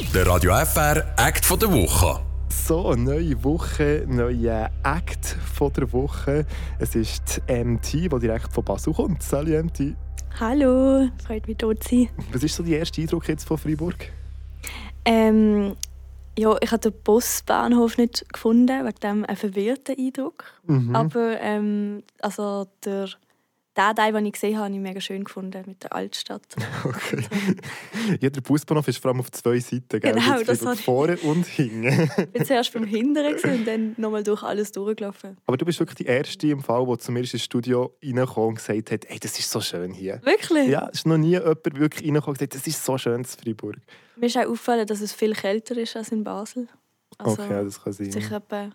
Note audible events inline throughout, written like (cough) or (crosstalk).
Der Radio FR Act von der Woche. So, neue Woche, neuer Act von der Woche. Es ist die MT, die direkt von Basel kommt. Salut MT. Hallo, freut mich, dort zu sein. Was ist so der erste Eindruck jetzt von Freiburg? Ähm, ja, ich habe den Busbahnhof nicht gefunden, wegen dem einen verwirrten Eindruck. Mhm. Aber ähm, also der, den Teil, den ich gesehen habe, habe ich mega schön gefunden mit der Altstadt. (laughs) Okay. Ja, der Busbahnhof ist vor allem auf zwei Seiten, gell? Genau, Jetzt das ich- Vorne und hinten. Ich bin zuerst beim Hinteren und dann nochmal durch alles durchgelaufen. Aber du bist wirklich die Erste im Fall, die zu mir ins Studio reingekommen und gesagt hat, hey, das ist so schön hier. Wirklich? Ja, es ist noch nie jemand wirklich reingekommen und gesagt, das ist so schön in Freiburg. Mir ist auch aufgefallen, dass es viel kälter ist als in Basel. Also okay, das kann sein. sicher etwa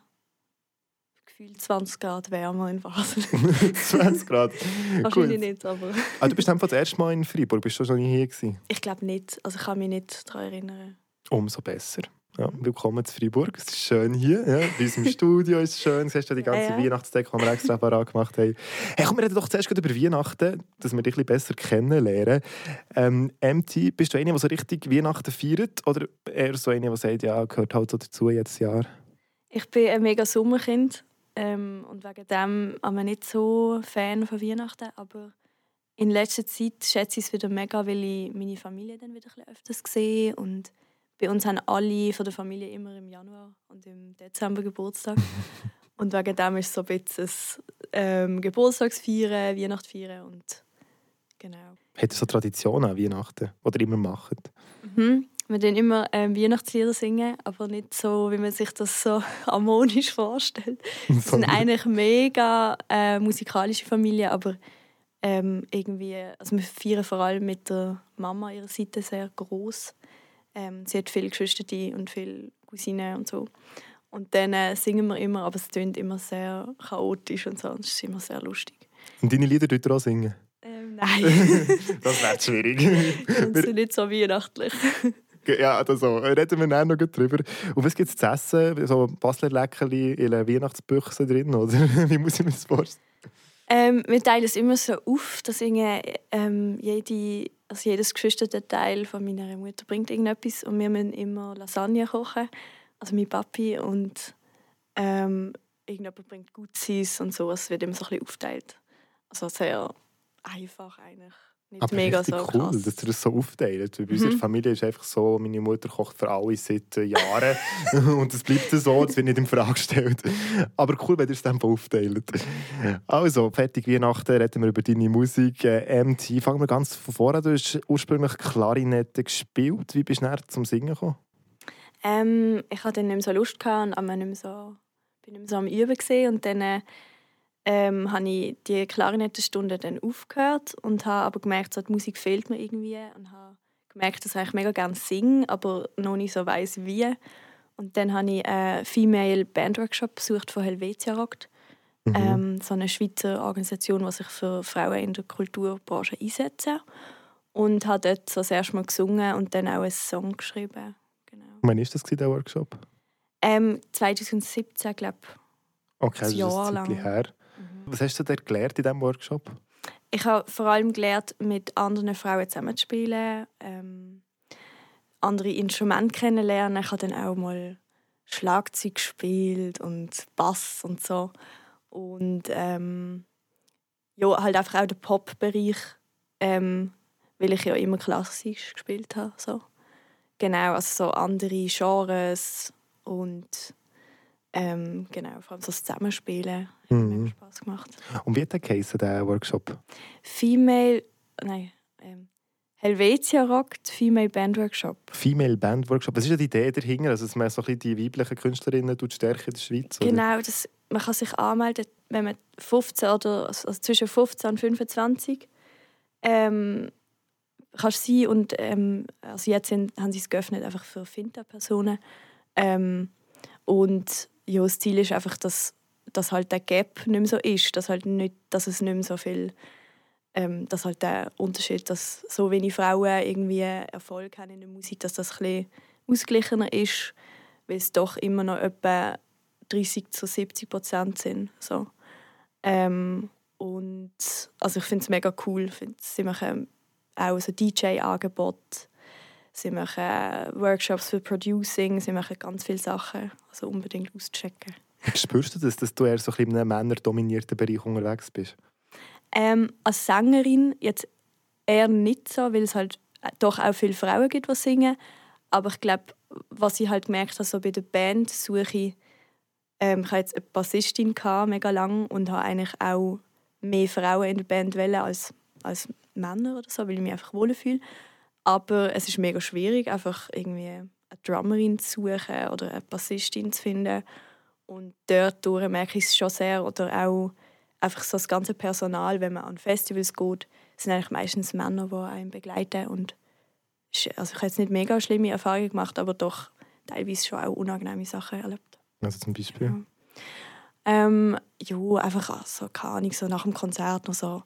gefühlt 20 Grad wärmer in Basel. 20 Grad. (laughs) Wahrscheinlich nicht, aber Ah, du bist einfach das erste Mal in Freiburg, bist du schon nie hier gewesen? ich glaube nicht. Also ich kann mich nicht daran erinnern. Umso besser. Ja, willkommen zu Freiburg. Es ist schön hier. Ja. Bei uns im Studio ist es schön. Du siehst ja die ganze Ja. Weihnachtsdecke, die wir extra parat gemacht haben. Hey, komm, wir reden doch zuerst über Weihnachten, dass wir dich ein bisschen besser kennenlernen. Ähm, MT, bist du eine, die so richtig Weihnachten feiert? Oder eher so eine, die sagt, ja, gehört halt so dazu jedes Jahr? Ich bin ein mega Sommerkind ähm, und wegen dem bin ich nicht so Fan von Weihnachten, aber in letzter Zeit schätze ich es wieder mega, weil ich meine Familie dann wieder ein öfters sehe und bei uns haben alle von der Familie immer im Januar und im Dezember Geburtstag (laughs) und wegen dem ist es so ein bisschen ähm, Geburtstagsfeiern, Weihnachtsfeiern und genau. Hat ihr so Traditionen an Weihnachten, die ihr immer macht? Mhm. Wir singen immer ähm, Weihnachtslieder, singen, aber nicht so, wie man sich das so (laughs) harmonisch vorstellt. (laughs) Wir sind eigentlich mega äh, musikalische Familie, aber ähm, irgendwie, also wir feiern vor allem mit der Mama ihrer Seite sehr groß. Ähm, sie hat viele Geschwister und viele Cousinen und so. Und dann äh, singen wir immer, aber es klingt immer sehr chaotisch und so. und Es ist immer sehr lustig. Und deine Lieder ihr auch singen? Ähm, (laughs) nein, das wäre schwierig. wir sind nicht so weihnachtlich. Ja, also, reden wir dann noch drüber. Und was gibt es zu essen? So Basler Leckerli in einer Weihnachtsbüchse drin, oder? (laughs) Wie muss ich mir das vorstellen? Ähm, wir teilen es immer so auf, dass ähm, jede, also jedes Geschwisterteil von meiner Mutter bringt irgendetwas und wir müssen immer Lasagne kochen, also mein Papi und ähm, irgendjemand bringt Gutsis und so, es wird immer so ein bisschen aufteilt. Also sehr einfach eigentlich, nicht Aber mega so cool, krass. dass ihr das so aufteilt. Bei unserer Mhm. Familie ist einfach so, meine Mutter kocht für alle seit äh, Jahren (laughs) und es bleibt so, das wird nicht in Frage gestellt. Aber cool, wenn ihr es dann aufteilt. Also, fertig Weihnachten, reden wir über deine Musik. Äh, MT, fangen wir ganz von vorne an. Du hast ursprünglich Klarinette gespielt. Wie bist du dann zum Singen gekommen? Ähm, ich hatte dann nicht mehr so Lust gehabt und nicht mehr so, bin nicht mehr so am Üben gesehen und dann äh, ähm, habe ich die Klarinettenstunde dann aufgehört und habe aber gemerkt, so, die Musik fehlt mir irgendwie und habe gemerkt, dass ich eigentlich mega gerne singe, aber noch nicht so weiß wie. Und dann habe ich einen Female Band Workshop besucht von Helvetia Rockt. Mhm. Ähm, so eine Schweizer Organisation, die sich für Frauen in der Kulturbranche einsetzt. Und habe dort so das erste Mal gesungen und dann auch einen Song geschrieben. Genau. Wann war das, der Workshop? Ähm, 2017, glaube ich. Okay, das Ein ist ein lang. Zeitchen her. Was hast du denn gelernt in diesem Workshop? Ich habe vor allem gelernt, mit anderen Frauen zusammenzuspielen, ähm, andere Instrumente kennenlernen. Ich habe dann auch mal Schlagzeug gespielt und Bass und so. Und ähm, ja, halt einfach auch den Pop-Bereich, ähm, weil ich ja immer klassisch gespielt habe. So. Genau, also so andere Genres und ähm, genau, vor allem so das Zusammenspielen hat Mhm. mega Spass gemacht. Und wie hat der der Workshop? Female, nein, ähm, Helvetia rockt Female Band Workshop. Female Band Workshop. Was ist ja die Idee dahinter? Also, dass man so ein bisschen die weiblichen Künstlerinnen tut stärken in der Schweiz? Oder? Genau, das, man kann sich anmelden, wenn man 15 oder also zwischen 15 und 25 ähm, kannst sein und ähm, also jetzt sind, haben sie es geöffnet einfach für Finta-Personen ähm, und ja, das Ziel ist einfach, dass, dass halt der Gap nicht mehr so ist, dass, halt nicht, dass es nicht mehr so viel ähm, dass halt der Unterschied, dass so wenig Frauen irgendwie Erfolg haben in der Musik, dass das ein ausgeglichener ist, weil es doch immer noch etwa 30 zu 70 Prozent sind. So. Ähm, und also ich finde es mega cool. Ich find, sie machen auch so DJ-Angebot. Sie machen äh, Workshops für Producing, sie machen ganz viele Sachen. Also unbedingt auschecken. (laughs) Spürst du das, dass du eher so ein in einem männerdominierten Bereich unterwegs bist? Ähm, als Sängerin jetzt eher nicht so, weil es halt doch auch viele Frauen gibt, die singen. Aber ich glaube, was ich halt gemerkt habe, so bei der Band suche ich, ähm, ich jetzt eine Bassistin gehabt, mega lang und habe eigentlich auch mehr Frauen in der Band wollen als, als Männer oder so, weil ich mich einfach wohlfühle. Aber es ist mega schwierig, einfach irgendwie eine Drummerin zu suchen oder eine Bassistin zu finden. Und dort merke ich es schon sehr. Oder auch einfach so das ganze Personal, wenn man an Festivals geht, sind eigentlich meistens Männer, die einen begleiten. Und also ich habe jetzt nicht mega schlimme Erfahrungen gemacht, aber doch teilweise schon auch unangenehme Sachen erlebt. Also zum Beispiel? Ja. Ähm, ja, einfach so, keine Ahnung, so nach dem Konzert noch so,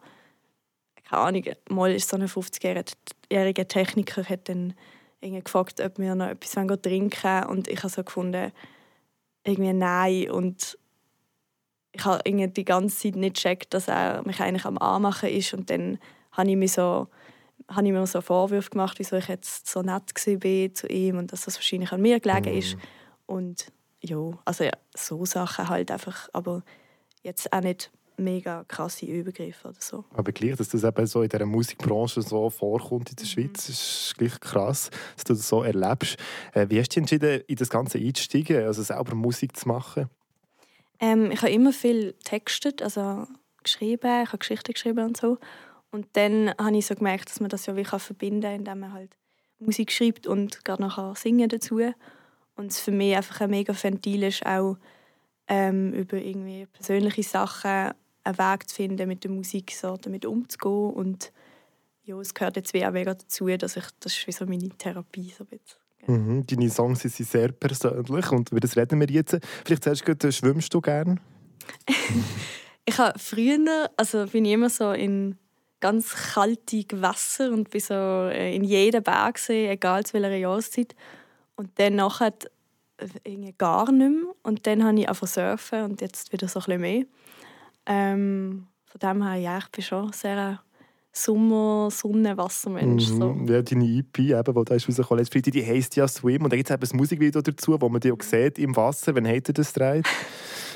keine Ahnung, mal ist so ein 50-jähriger Techniker hat dann irgendwie gefragt, ob wir noch etwas trinken wollen und ich habe so gefunden, irgendwie nein und ich habe irgendwie die ganze Zeit nicht gecheckt, dass er mich eigentlich am Anmachen ist und dann habe ich mir so habe ich mir so Vorwürfe gemacht, wieso ich jetzt so nett war zu ihm und dass das wahrscheinlich an mir gelegen ist. Mhm. Und ja, also ja, so Sachen halt einfach, aber jetzt auch nicht mega krasse Übergriffe oder so. Aber gleich, dass das eben so in dieser Musikbranche so vorkommt in der mhm. Schweiz, ist gleich krass, dass du das so erlebst. Äh, wie hast du dich entschieden, in das Ganze einzusteigen, also selber Musik zu machen? Ähm, ich habe immer viel textet, also geschrieben, ich habe Geschichten geschrieben und so. Und dann habe ich so gemerkt, dass man das ja wie verbinden kann, indem man halt Musik schreibt und gerade nachher singen dazu. Und es für mich einfach ein mega Ventil ist, auch ähm, über irgendwie persönliche Sachen einen Weg zu finden, mit der Musik so damit umzugehen. Und ja, es gehört jetzt wie auch mega dazu, dass ich, das ist wie so meine Therapie so ein Mhm, deine Songs sind sehr persönlich und über das reden wir jetzt. Vielleicht sagst du, schwimmst du gerne? (laughs) ich habe früher, also bin ich immer so in ganz kalte Gewässer und bin so äh, in jedem Berg gesehen, egal zu welcher Jahreszeit. Und dann nachher äh, gar nicht mehr. Und dann habe ich einfach surfen und jetzt wieder so ein bisschen mehr. Ähm, von dem her, ja, ich bin schon sehr Sommer-, Sonne-, Wassermensch. Mhm. So. Ja, deine EP, eben, die da ist rausgekommen letzte Freitag, die heisst ja «Swim». Und da gibt es ein Musikvideo dazu, wo man die auch sieht im Wasser. Wann hat er das gedreht?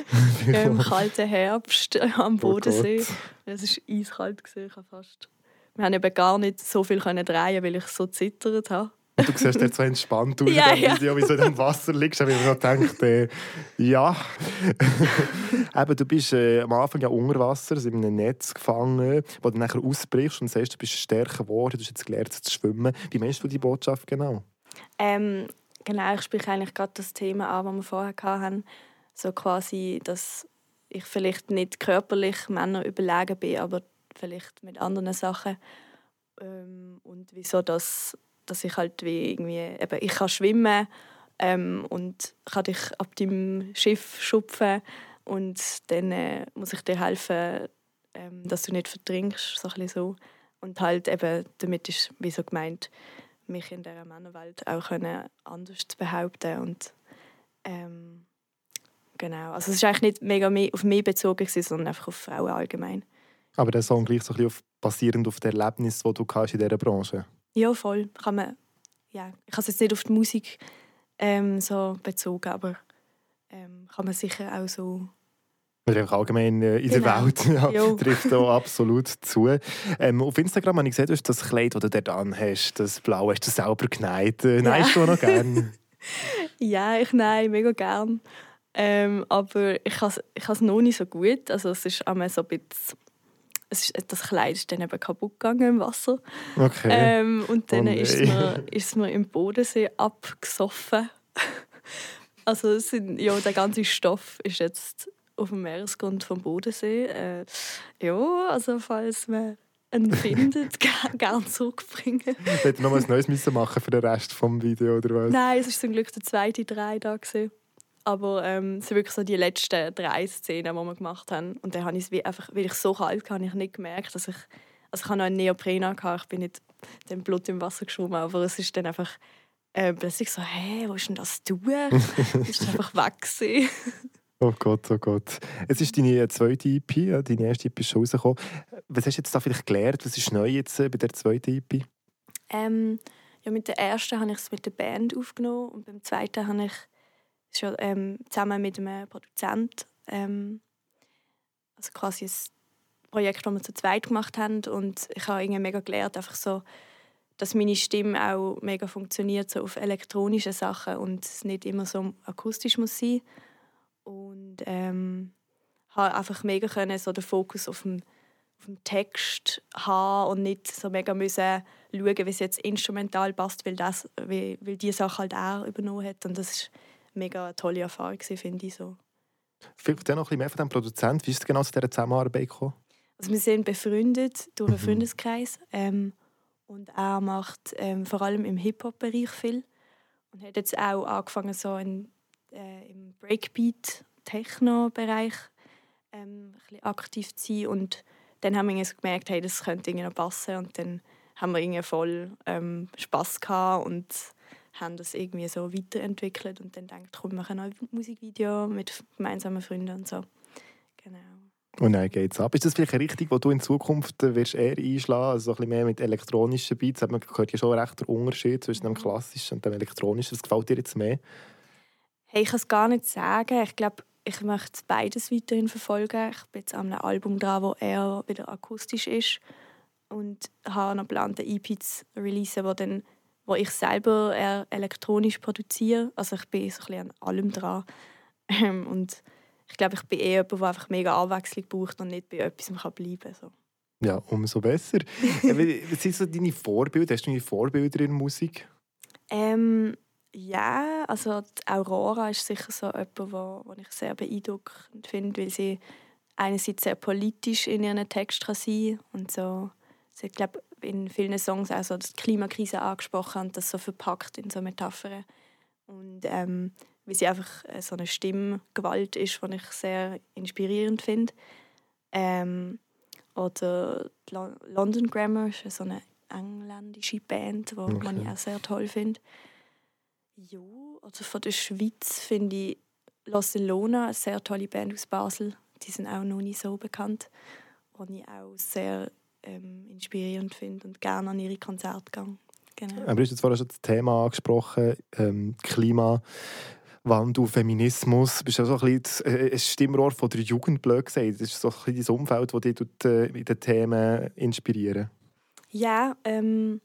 (laughs) Im kalten Herbst äh, am oh Bodensee. Oh es war eiskalt. Ich fast... Wir haben eben gar nicht so viel drehen weil ich so zittert habe. Und du siehst jetzt so entspannt aus ja, in dem Video, wie du im Wasser liegst. Habe ich mir gedacht, äh, ja. (laughs) Eben, du bist äh, am Anfang ja unter Wasser, also in einem Netz gefangen, wo du nachher ausbrichst und sagst, du bist stärker geworden, du hast jetzt gelernt zu schwimmen. Wie meinst du die Botschaft genau? Ähm, genau, ich spreche eigentlich gerade das Thema an, das wir vorher hatten. So quasi, dass ich vielleicht nicht körperlich Männer überlegen bin, aber vielleicht mit anderen Sachen. Ähm, und wieso das dass ich halt wie irgendwie, eben, ich kann schwimmen ähm, und kann dich ab dem Schiff schupfen und dann äh, muss ich dir helfen, ähm, dass du nicht vertrinkst, so ein so. Und halt eben, damit ist wie so gemeint, mich in dieser Männerwelt auch können anders zu behaupten und ähm, genau, also es ist eigentlich nicht mega auf mich bezogen sondern einfach auf Frauen allgemein. Aber der Song gleich so ein bisschen basierend auf den Erlebnis, die du hast in dieser Branche ja, voll. Kann man, ja, ich habe es jetzt nicht auf die Musik ähm, so bezogen, aber ähm, kann man sicher auch so oder auch allgemein äh, in genau. der Welt (laughs) ja, (laughs) trifft da absolut zu. Ähm, auf Instagram habe ich gesehen, du hast das Kleid, das du dort hast, das Blau, hast du selber genäht. Äh, ja. Du noch gerne? (laughs) ja, ich nein, mega gern. Ähm, aber ich habe es noch nicht so gut. Also es ist einmal so ein bisschen es ist, das Kleid ist dann eben kaputt gegangen im Wasser. Okay. Ähm, und dann oh ist, es mir, (laughs) ist es mir im Bodensee abgesoffen. also sind, ja, der ganze Stoff ist jetzt auf dem Meeresgrund vom Bodensee. Äh, ja, also falls man einen findet, (laughs) gerne zurückbringen. Hätte noch was Neues müssen machen für den Rest des Videos oder was? Nein, es war zum Glück der zweite drei da gewesen. Aber ähm, es sind wirklich so die letzten drei Szenen, die wir gemacht haben. Und dann habe ich es wie einfach, weil ich so kalt war, ich nicht gemerkt, dass ich, also ich habe noch einen Neopren gehabt, ich bin nicht dem Blut im Wasser geschwommen, aber es ist dann einfach äh, plötzlich so, hä, wo ist denn das du? es (laughs) ist einfach weg Oh Gott, oh Gott. Es ist deine zweite EP, deine erste EP ist schon rausgekommen. Was hast du jetzt da vielleicht gelernt? Was ist neu jetzt äh, bei der zweiten EP? Ähm, Ja, mit der ersten habe ich es mit der Band aufgenommen und beim zweiten habe ich schon ähm, zusammen mit einem Produzent ähm, also quasi ein Projekt, das wir zu zweit gemacht haben. Und ich habe irgendwie mega gelernt, einfach so, dass meine Stimme auch mega funktioniert so auf elektronischen Sachen und es nicht immer so akustisch muss sein. Und ähm, habe einfach mega können, so den Fokus auf dem, auf dem Text haben und nicht so mega müssen schauen, wie es jetzt instrumental passt, weil, das, weil, weil die Sache halt auch übernommen hat. Und das ist mega tolle Erfahrung finde ich so. Vielleicht noch ein bisschen mehr von dem Produzenten. Wie ist es genau zu dieser Zusammenarbeit gekommen? Also wir sind befreundet durch einen mhm. Freundeskreis ähm, und er macht ähm, vor allem im Hip-Hop-Bereich viel und hat jetzt auch angefangen so in, äh, im Breakbeat-Techno-Bereich ähm, aktiv zu sein und dann haben wir gemerkt, hey, das könnte irgendwie noch passen und dann haben wir irgendwie voll ähm, Spass gehabt und haben das irgendwie so weiterentwickelt und dann denkt, komm, wir machen ein Musikvideo mit gemeinsamen Freunden und so. Genau. Und dann geht es ab. Ist das vielleicht eine Richtung, wo du in Zukunft äh, wirst eher einschlagen also so ein bisschen mehr mit elektronischen Beats? Man hört ja schon recht der Unterschied zwischen dem mhm. klassischen und dem elektronischen. Was gefällt dir jetzt mehr? Hey, ich kann es gar nicht sagen. Ich glaube, ich möchte beides weiterhin verfolgen. Ich bin jetzt an einem Album dran, das eher wieder akustisch ist und habe noch geplant, eine EP zu releasen, wo dann wo ich selber eher elektronisch produziere. Also ich bin so ein an allem dran. (laughs) Ähm, und ich glaube, ich bin eher jemand, der einfach mega Abwechslung braucht und nicht bei etwas kann bleiben kann. So. Ja, umso besser. (laughs) Was sind so deine Vorbilder? Hast du deine Vorbilder in Musik? Ähm, ja, also Aurora ist sicher so jemand, wo, wo ich sehr beeindruckend finde, weil sie einerseits sehr politisch in ihren Text kann sein und so. Sie, glaube in vielen Songs auch so die Klimakrise angesprochen und das so verpackt in so Metaphern. Und ähm, wie sie einfach äh, so eine Stimmgewalt ist, die ich sehr inspirierend finde. Ähm, oder London Grammar ist so eine engländische Band, die okay. ich auch sehr toll finde. Ja, also von der Schweiz finde ich Los Lona eine sehr tolle Band aus Basel. Die sind auch noch nicht so bekannt. Und ich auch sehr ähm, inspirierend finde und gerne an ihre Konzerte gehe. Genau. Aber du hast jetzt vorhin schon das Thema angesprochen, ähm, Klimawandel, Feminismus. Du bist ja so ein, bisschen äh, ein Stimmrohr von der Jugend, blöd gesagt. Das ist so ein bisschen das Umfeld, das dich äh, in den Themen inspirieren Ja, ähm,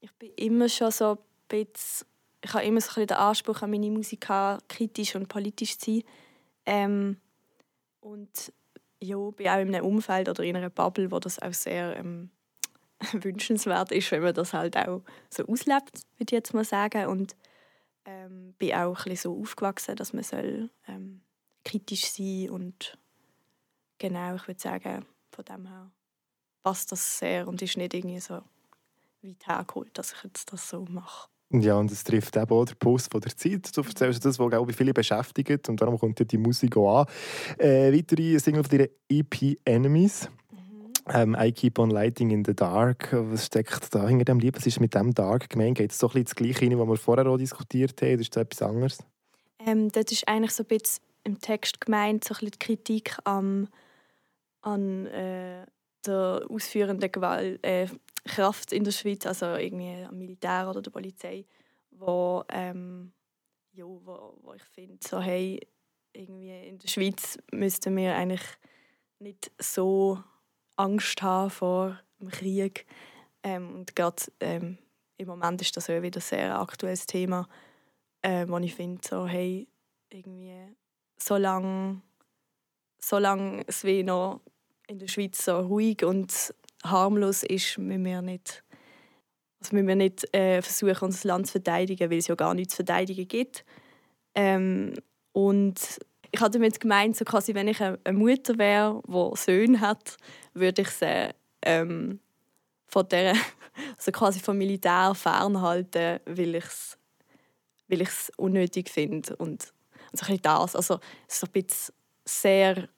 ich bin immer schon so ein bisschen, ich habe immer so ein bisschen den Anspruch an meine Musik, kritisch und politisch zu sein. Ähm, und ja, bin auch in einem Umfeld oder in einer Bubble, wo das auch sehr ähm, (laughs) wünschenswert ist, wenn man das halt auch so auslebt, würde ich jetzt mal sagen. Und ähm, bin auch ein so aufgewachsen, dass man soll, ähm, kritisch sein und genau, ich würde sagen, von dem her passt das sehr und ist nicht irgendwie so weit hergeholt, dass ich jetzt das so mache. Ja, und es trifft eben auch den Puls von der Zeit. Du erzählst das, was glaube ich, viele beschäftigt und darum kommt ja die Musik auch an. Äh, weitere Single von deiner EP «Enemies». Mhm. Ähm, «I keep on lighting in the dark». Was steckt da hinter dem Lied? Was ist mit dem «dark» gemeint? Geht es so ein bisschen das Gleiche rein, was wir vorher auch diskutiert haben? Oder ist das etwas anderes? Ähm, das ist eigentlich so ein bisschen im Text gemeint, so ein bisschen die Kritik am, an äh, der ausführenden Gewalt, äh, Kraft in der Schweiz, also irgendwie am Militär oder der Polizei, wo, ähm, ja, wo, wo ich finde, so, hey, irgendwie in der Schweiz müssten wir eigentlich nicht so Angst haben vor dem Krieg. Ähm, und gerade ähm, im Moment ist das ja wieder ein sehr aktuelles Thema, äh, wo ich finde, so, hey, irgendwie, solange, solange es wie noch in der Schweiz so ruhig und harmlos ist, müssen wir nicht, also müssen wir nicht äh, versuchen, unser Land zu verteidigen, weil es ja gar nichts zu verteidigen gibt. Ähm, und ich hatte damit gemeint, so quasi, wenn ich eine Mutter wäre, die Söhne hat, würde ich sie ähm, von der, (laughs) also quasi vom Militär fernhalten, weil ich es weil ich's unnötig finde. Und, und so ein das. Also, es ist ein bisschen sehr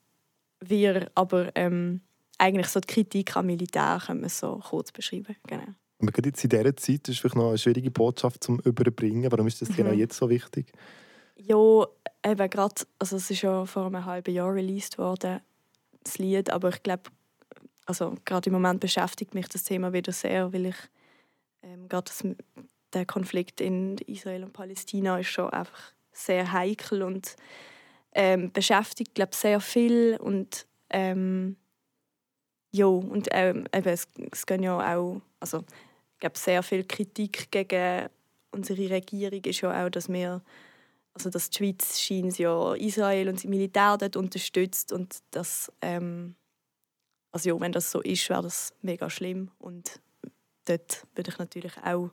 wir, aber ähm, eigentlich so die Kritik am Militär können wir so kurz beschreiben. Genau. Aber gerade jetzt in dieser Zeit ist vielleicht noch eine schwierige Botschaft zum Überbringen. Warum ist das genau mhm. jetzt so wichtig? Ja, eben gerade, also es ist ja vor einem halben Jahr released worden, das Lied, aber ich glaube, also gerade im Moment beschäftigt mich das Thema wieder sehr, weil ich ähm, gerade das der Konflikt in Israel und Palästina ist schon einfach sehr heikel und ähm, beschäftigt glaube sehr viel und ähm, ja und ähm, eben, es, es gehen ja auch also ich glaube sehr viel Kritik gegen unsere Regierung ist ja auch dass wir also dass die Schweiz scheint ja Israel und das Militär dort unterstützt und das ähm, also ja, wenn das so ist wäre das mega schlimm und dort würde ich natürlich auch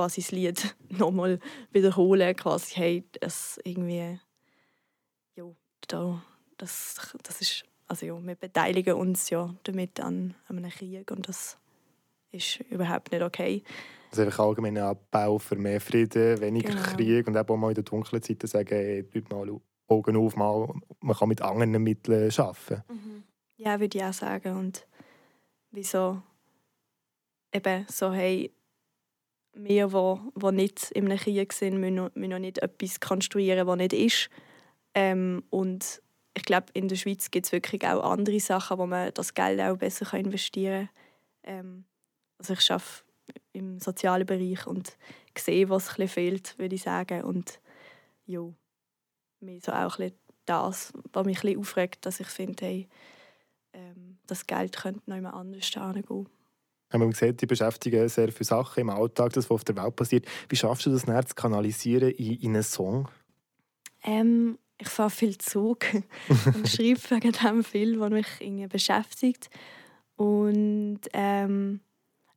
quasi das Lied (laughs) nochmal wiederholen, quasi, hey, es irgendwie, ja, da, das, das ist, also ja, wir beteiligen uns ja damit an, an einem Krieg und das ist überhaupt nicht okay. Also einfach allgemeiner Abbau für mehr Frieden, weniger Genau. Krieg und eben auch mal in den dunklen Zeiten sagen, hey, tut mal Augen auf, mal, man kann mit anderen Mitteln arbeiten. Ja, würde ich auch sagen. Und wieso eben so, hey, wir, wo, wo nicht in einem Krieg sind, müssen noch nicht etwas konstruieren, was nicht ist. Ähm, und ich glaube, in der Schweiz gibt es wirklich auch andere Sachen, wo man das Geld auch besser kann investieren kann. Ähm, also ich arbeite im sozialen Bereich und sehe, was ein fehlt, würde ich sagen. Und ja, mir so auch ein das, was mich ein aufregt, dass ich finde, hey, ähm, das Geld könnte noch jemand anders hingehen. Haben wir gesehen, die beschäftigen sehr viele Sachen im Alltag, das, was auf der Welt passiert. Wie schaffst du das dann zu kanalisieren in, in einen Song? Ähm, ich fahre viel Zug (laughs) und schreibe wegen dem viel, was mich irgendwie beschäftigt. Und ähm,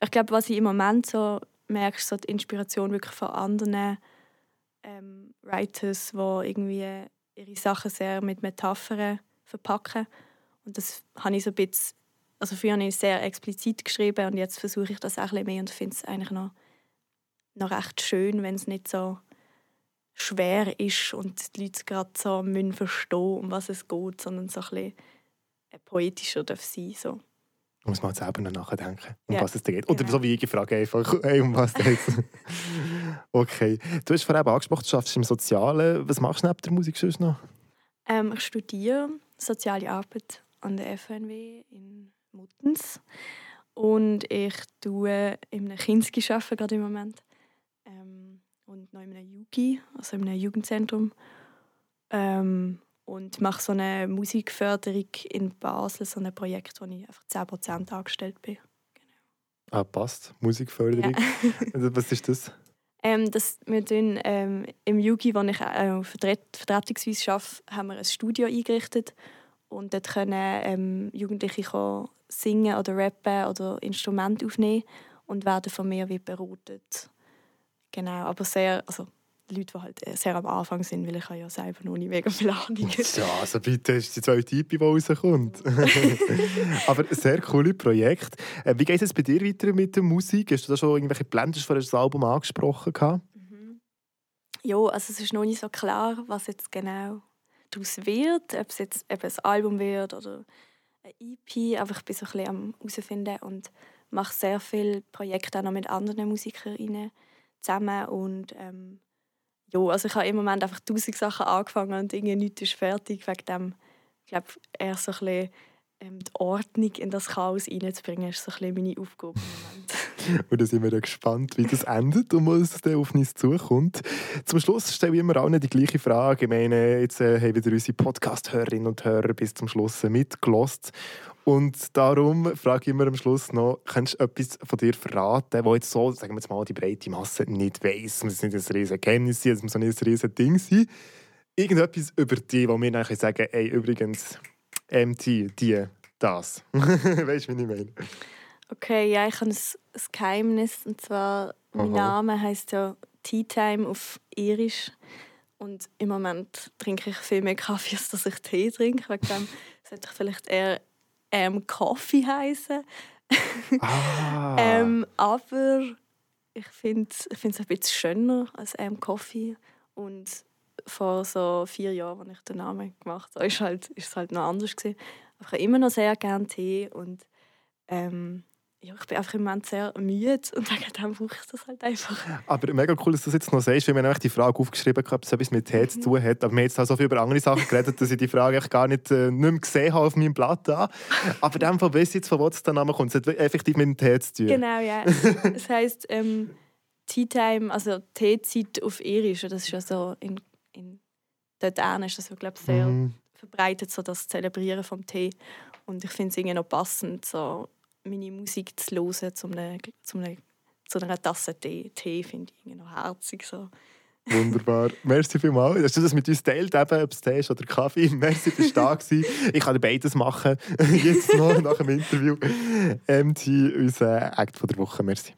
ich glaube, was ich im Moment so merke, ist so die Inspiration wirklich von anderen ähm, Writers, die irgendwie ihre Sachen sehr mit Metaphern verpacken. Und das habe ich so ein bisschen, also früher habe ich sehr explizit geschrieben und jetzt versuche ich das auch ein bisschen mehr und finde es eigentlich noch, noch recht schön, wenn es nicht so schwer ist und die Leute gerade so müssen verstehen, um was es geht, sondern so ein bisschen äh, poetischer darf sein. So. Muss man halt selber noch nachdenken, um Ja, was es da geht. Oder genau. so wie ich frage einfach, (laughs) hey, um was (laughs) geht Okay. Du hast vorhin angesprochen, du arbeitest im Sozialen. Was machst du neben der Musik sonst noch? Ähm, ich studiere Soziale Arbeit an der FNW in Muttens und ich tue in einem Kinski arbeiten, gerade im Moment ähm, und noch in einem Jugi, also in einem Jugendzentrum ähm, und mache so eine Musikförderung in Basel, so ein Projekt, wo ich einfach 10% angestellt bin. Ah, passt. Musikförderung. Also, was ist das? Ähm, das, wir tun, ähm, Im Jugi, wo ich äh, vertret vertretungsweise arbeite, haben wir ein Studio eingerichtet. Und dort können ähm, Jugendliche singen oder rappen oder Instrumente aufnehmen und werden von mir wie beratet. Genau, aber sehr, also Leute, die halt äh, sehr am Anfang sind, weil ich ja selber noch nicht mega viel Ahnung. (laughs) Ja, also bitte ist die zweite EP, die rauskommt. (laughs) Aber ein sehr cooles Projekt. Äh, Wie geht es jetzt bei dir weiter mit der Musik? Hast du da schon irgendwelche Pläne, vorhin das Album angesprochen? gehabt? Ja, also es ist noch nicht so klar, was jetzt genau daraus wird, ob es jetzt eben ein Album wird oder eine EP, aber ich bin so ein bisschen am herausfinden und mache sehr viele Projekte auch noch mit anderen MusikerInnen zusammen und ähm, ja, also ich habe im Moment einfach tausend Sachen angefangen und irgendwie nichts ist fertig, wegen dem, ich glaube, eher so ein bisschen ähm, die Ordnung in das Chaos reinzubringen, ist so ein bisschen meine Aufgabe im Moment. Und da sind wir ja gespannt, wie das endet und was dann auf uns zukommt. Zum Schluss stelle ich immer allen die gleiche Frage. Ich meine, jetzt äh, haben wieder unsere Podcast-Hörerinnen und Hörer bis zum Schluss mitgelost. Und darum frage ich immer am Schluss noch, kannst du etwas von dir verraten, wo jetzt so, sagen wir jetzt mal, die breite Masse nicht weiss. Es muss nicht ein riesiges Erkenntnis sein, es muss nicht ein riesiges Ding sein. Irgendetwas über dich, wo wir nachher sagen, ey, übrigens, MT, die, das. (laughs) weißt du, wie ich meine? Okay, ja, ich habe ein, ein Geheimnis. Und zwar, mein Aha. Name heißt ja Tea Time auf Irisch. Und im Moment trinke ich viel mehr Kaffee, als dass ich Tee trinke. Wegen dem sollte ich vielleicht eher ähm, Coffee heißen. Ah. (laughs) Ähm, aber ich finde es ein bisschen schöner als ähm, Coffee. Und vor so vier Jahren, als ich den Namen gemacht habe, ist, halt, ist es halt noch anders. Gewesen. Aber ich habe immer noch sehr gerne Tee. Und ähm, ja, ich bin einfach im Moment sehr müde und (laughs) wegen dem brauche ich das halt einfach. Aber mega cool, dass du das jetzt noch sagst, weil wir nämlich die Frage aufgeschrieben haben, ob es etwas mit Tee zu tun hat. Aber wir haben jetzt auch so viel über andere Sachen geredet, dass ich die Frage eigentlich gar nicht, äh, nicht mehr gesehen habe auf meinem Blatt. Da. Aber in dem Fall weiss ich jetzt, von wo das der Name kommt. Es hat effektiv mit dem Tee zu tun. Genau, ja. Es, (laughs) es heisst ähm, Tea Time, also Teezeit auf Irisch, das ist ja so in, in dort ist das, glaube ich, sehr Mhm. verbreitet, so das Zelebrieren vom Tee. Und ich finde es irgendwie noch passend, so meine Musik zu hören zu einer, zu einer, zu einer Tasse Tee. Tee finde ich irgendwie noch herzig. So. Wunderbar. (laughs) Merci vielmals. Hast du das mit uns teilt, eben, ob es Tee ist oder Kaffee? (laughs) Merci, bist du da gewesen. Ich kann beides machen. (laughs) Jetzt noch nach dem Interview. MT, unser Act von der Woche. Merci.